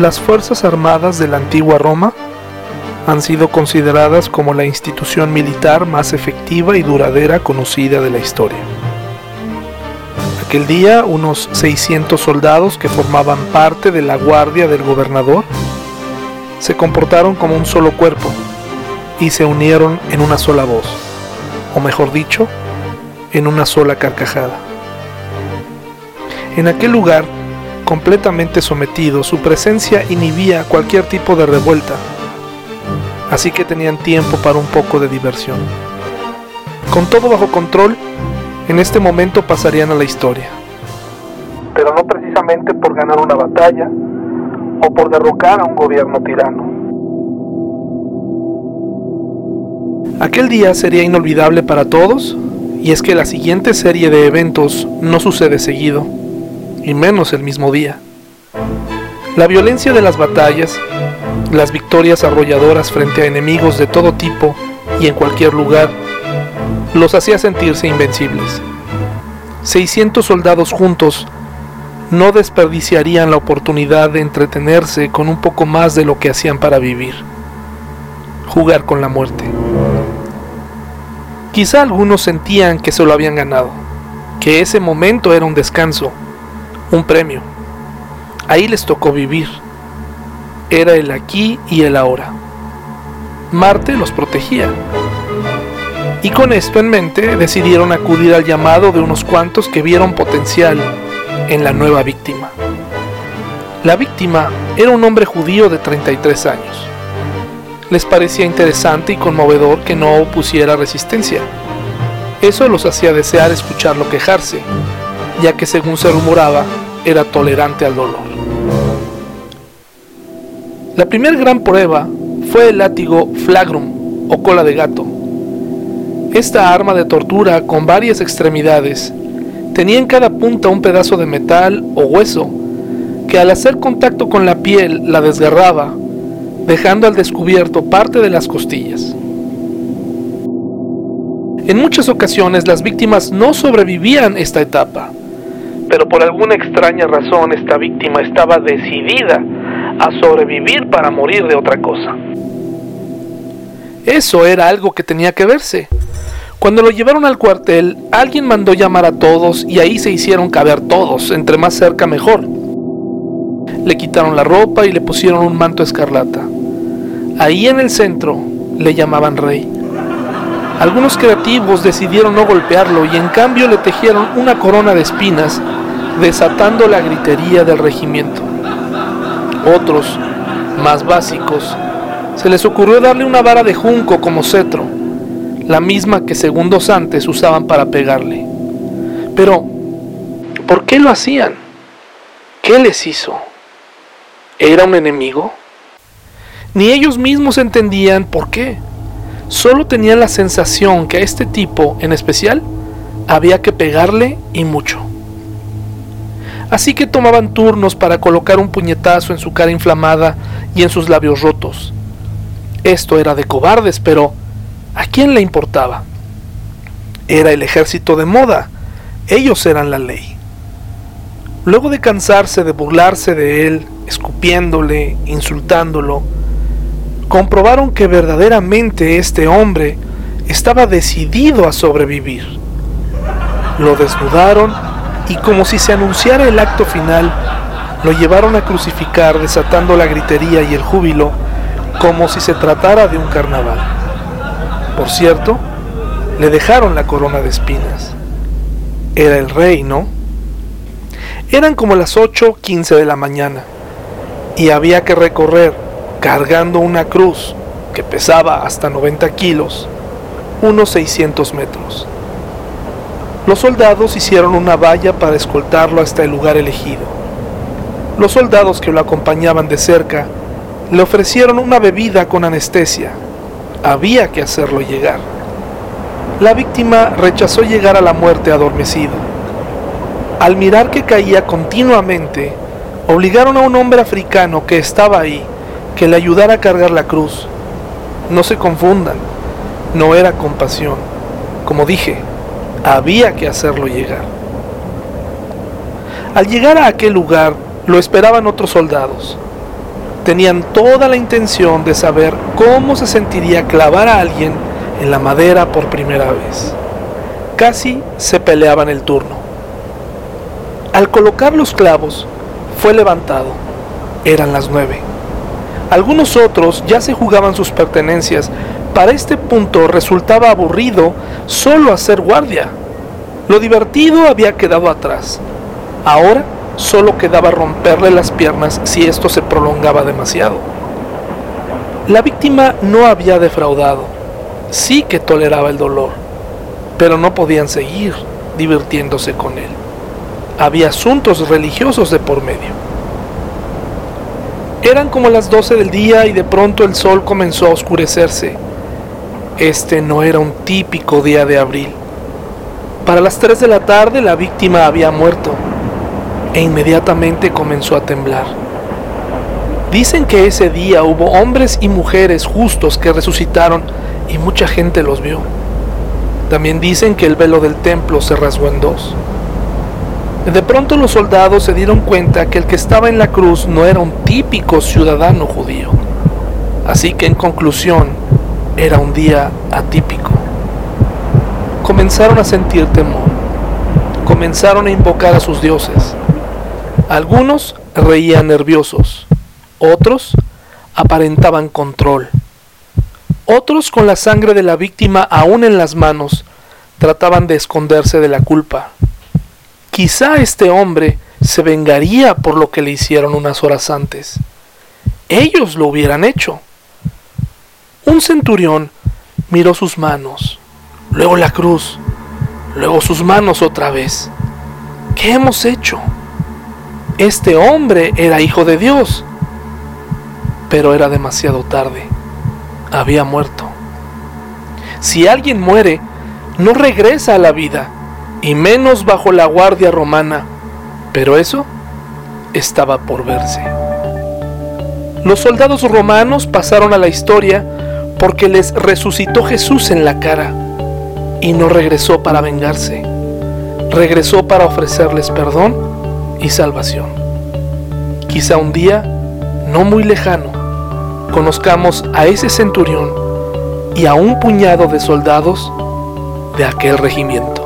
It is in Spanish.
Las Fuerzas Armadas de la antigua Roma han sido consideradas como la institución militar más efectiva y duradera conocida de la historia. Aquel día, unos 600 soldados que formaban parte de la guardia del gobernador se comportaron como un solo cuerpo y se unieron en una sola voz, o mejor dicho, en una sola carcajada. En aquel lugar, completamente sometido, su presencia inhibía cualquier tipo de revuelta, así que tenían tiempo para un poco de diversión. Con todo bajo control, en este momento pasarían a la historia. Pero no precisamente por ganar una batalla o por derrocar a un gobierno tirano. Aquel día sería inolvidable para todos, y es que la siguiente serie de eventos no sucede seguido y menos el mismo día. La violencia de las batallas, las victorias arrolladoras frente a enemigos de todo tipo y en cualquier lugar, los hacía sentirse invencibles. 600 soldados juntos no desperdiciarían la oportunidad de entretenerse con un poco más de lo que hacían para vivir, jugar con la muerte. Quizá algunos sentían que se lo habían ganado, que ese momento era un descanso, un premio. Ahí les tocó vivir. Era el aquí y el ahora. Marte los protegía. Y con esto en mente decidieron acudir al llamado de unos cuantos que vieron potencial en la nueva víctima. La víctima era un hombre judío de 33 años. Les parecía interesante y conmovedor que no opusiera resistencia. Eso los hacía desear escucharlo quejarse, ya que según se rumoraba, era tolerante al dolor. La primera gran prueba fue el látigo flagrum o cola de gato. Esta arma de tortura con varias extremidades tenía en cada punta un pedazo de metal o hueso que al hacer contacto con la piel la desgarraba, dejando al descubierto parte de las costillas. En muchas ocasiones las víctimas no sobrevivían esta etapa, pero por alguna extraña razón esta víctima estaba decidida a sobrevivir para morir de otra cosa. Eso era algo que tenía que verse. Cuando lo llevaron al cuartel, alguien mandó llamar a todos y ahí se hicieron caber todos, entre más cerca mejor. Le quitaron la ropa y le pusieron un manto escarlata. Ahí en el centro le llamaban rey. Algunos creativos decidieron no golpearlo y en cambio le tejieron una corona de espinas desatando la gritería del regimiento. Otros, más básicos, se les ocurrió darle una vara de junco como cetro, la misma que segundos antes usaban para pegarle. Pero, ¿por qué lo hacían? ¿Qué les hizo? ¿Era un enemigo? Ni ellos mismos entendían por qué. Solo tenían la sensación que a este tipo, en especial, había que pegarle y mucho así que tomaban turnos para colocar un puñetazo en su cara inflamada y en sus labios rotos. Esto era de cobardes, pero ¿a quién le importaba? Era el ejército de moda, ellos eran la ley. Luego de cansarse de burlarse de él, escupiéndole, insultándolo, comprobaron que verdaderamente este hombre estaba decidido a sobrevivir. Lo desnudaron y como si se anunciara el acto final, lo llevaron a crucificar desatando la gritería y el júbilo como si se tratara de un carnaval. Por cierto, le dejaron la corona de espinas. Era el rey, ¿no? Eran como las 8.15 de la mañana y había que recorrer, cargando una cruz que pesaba hasta 90 kilos, unos 600 metros. Los soldados hicieron una valla para escoltarlo hasta el lugar elegido. Los soldados que lo acompañaban de cerca le ofrecieron una bebida con anestesia. Había que hacerlo llegar. La víctima rechazó llegar a la muerte adormecido. Al mirar que caía continuamente, obligaron a un hombre africano que estaba ahí que le ayudara a cargar la cruz. No se confundan, no era compasión. Como dije, había que hacerlo llegar. Al llegar a aquel lugar lo esperaban otros soldados. tenían toda la intención de saber cómo se sentiría clavar a alguien en la madera por primera vez. Casi se peleaban el turno. Al colocar los clavos, fue levantado. Eran las nueve. Algunos otros ya se jugaban sus pertenencias. Para este punto resultaba aburrido solo hacer guardia. Lo divertido había quedado atrás. Ahora solo quedaba romperle las piernas si esto se prolongaba demasiado. La víctima no había defraudado, sí que toleraba el dolor, pero no podían seguir divirtiéndose con él. Había asuntos religiosos de por medio. Eran como las 12 del día y de pronto el sol comenzó a oscurecerse. Este no era un típico día de abril. Para las 3 de la tarde la víctima había muerto e inmediatamente comenzó a temblar. Dicen que ese día hubo hombres y mujeres justos que resucitaron y mucha gente los vio. También dicen que el velo del templo se rasgó en dos. De pronto los soldados se dieron cuenta que el que estaba en la cruz no era un típico ciudadano judío. Así que en conclusión, era un día atípico. Comenzaron a sentir temor. Comenzaron a invocar a sus dioses. Algunos reían nerviosos, otros aparentaban control. Otros con la sangre de la víctima aún en las manos trataban de esconderse de la culpa. Quizá este hombre se vengaría por lo que le hicieron unas horas antes. Ellos lo hubieran hecho. Un centurión miró sus manos, luego la cruz, luego sus manos otra vez. ¿Qué hemos hecho? Este hombre era hijo de Dios. Pero era demasiado tarde. Había muerto. Si alguien muere, no regresa a la vida, y menos bajo la guardia romana. Pero eso estaba por verse. Los soldados romanos pasaron a la historia porque les resucitó Jesús en la cara y no regresó para vengarse. Regresó para ofrecerles perdón y salvación. Quizá un día, no muy lejano, conozcamos a ese centurión y a un puñado de soldados de aquel regimiento.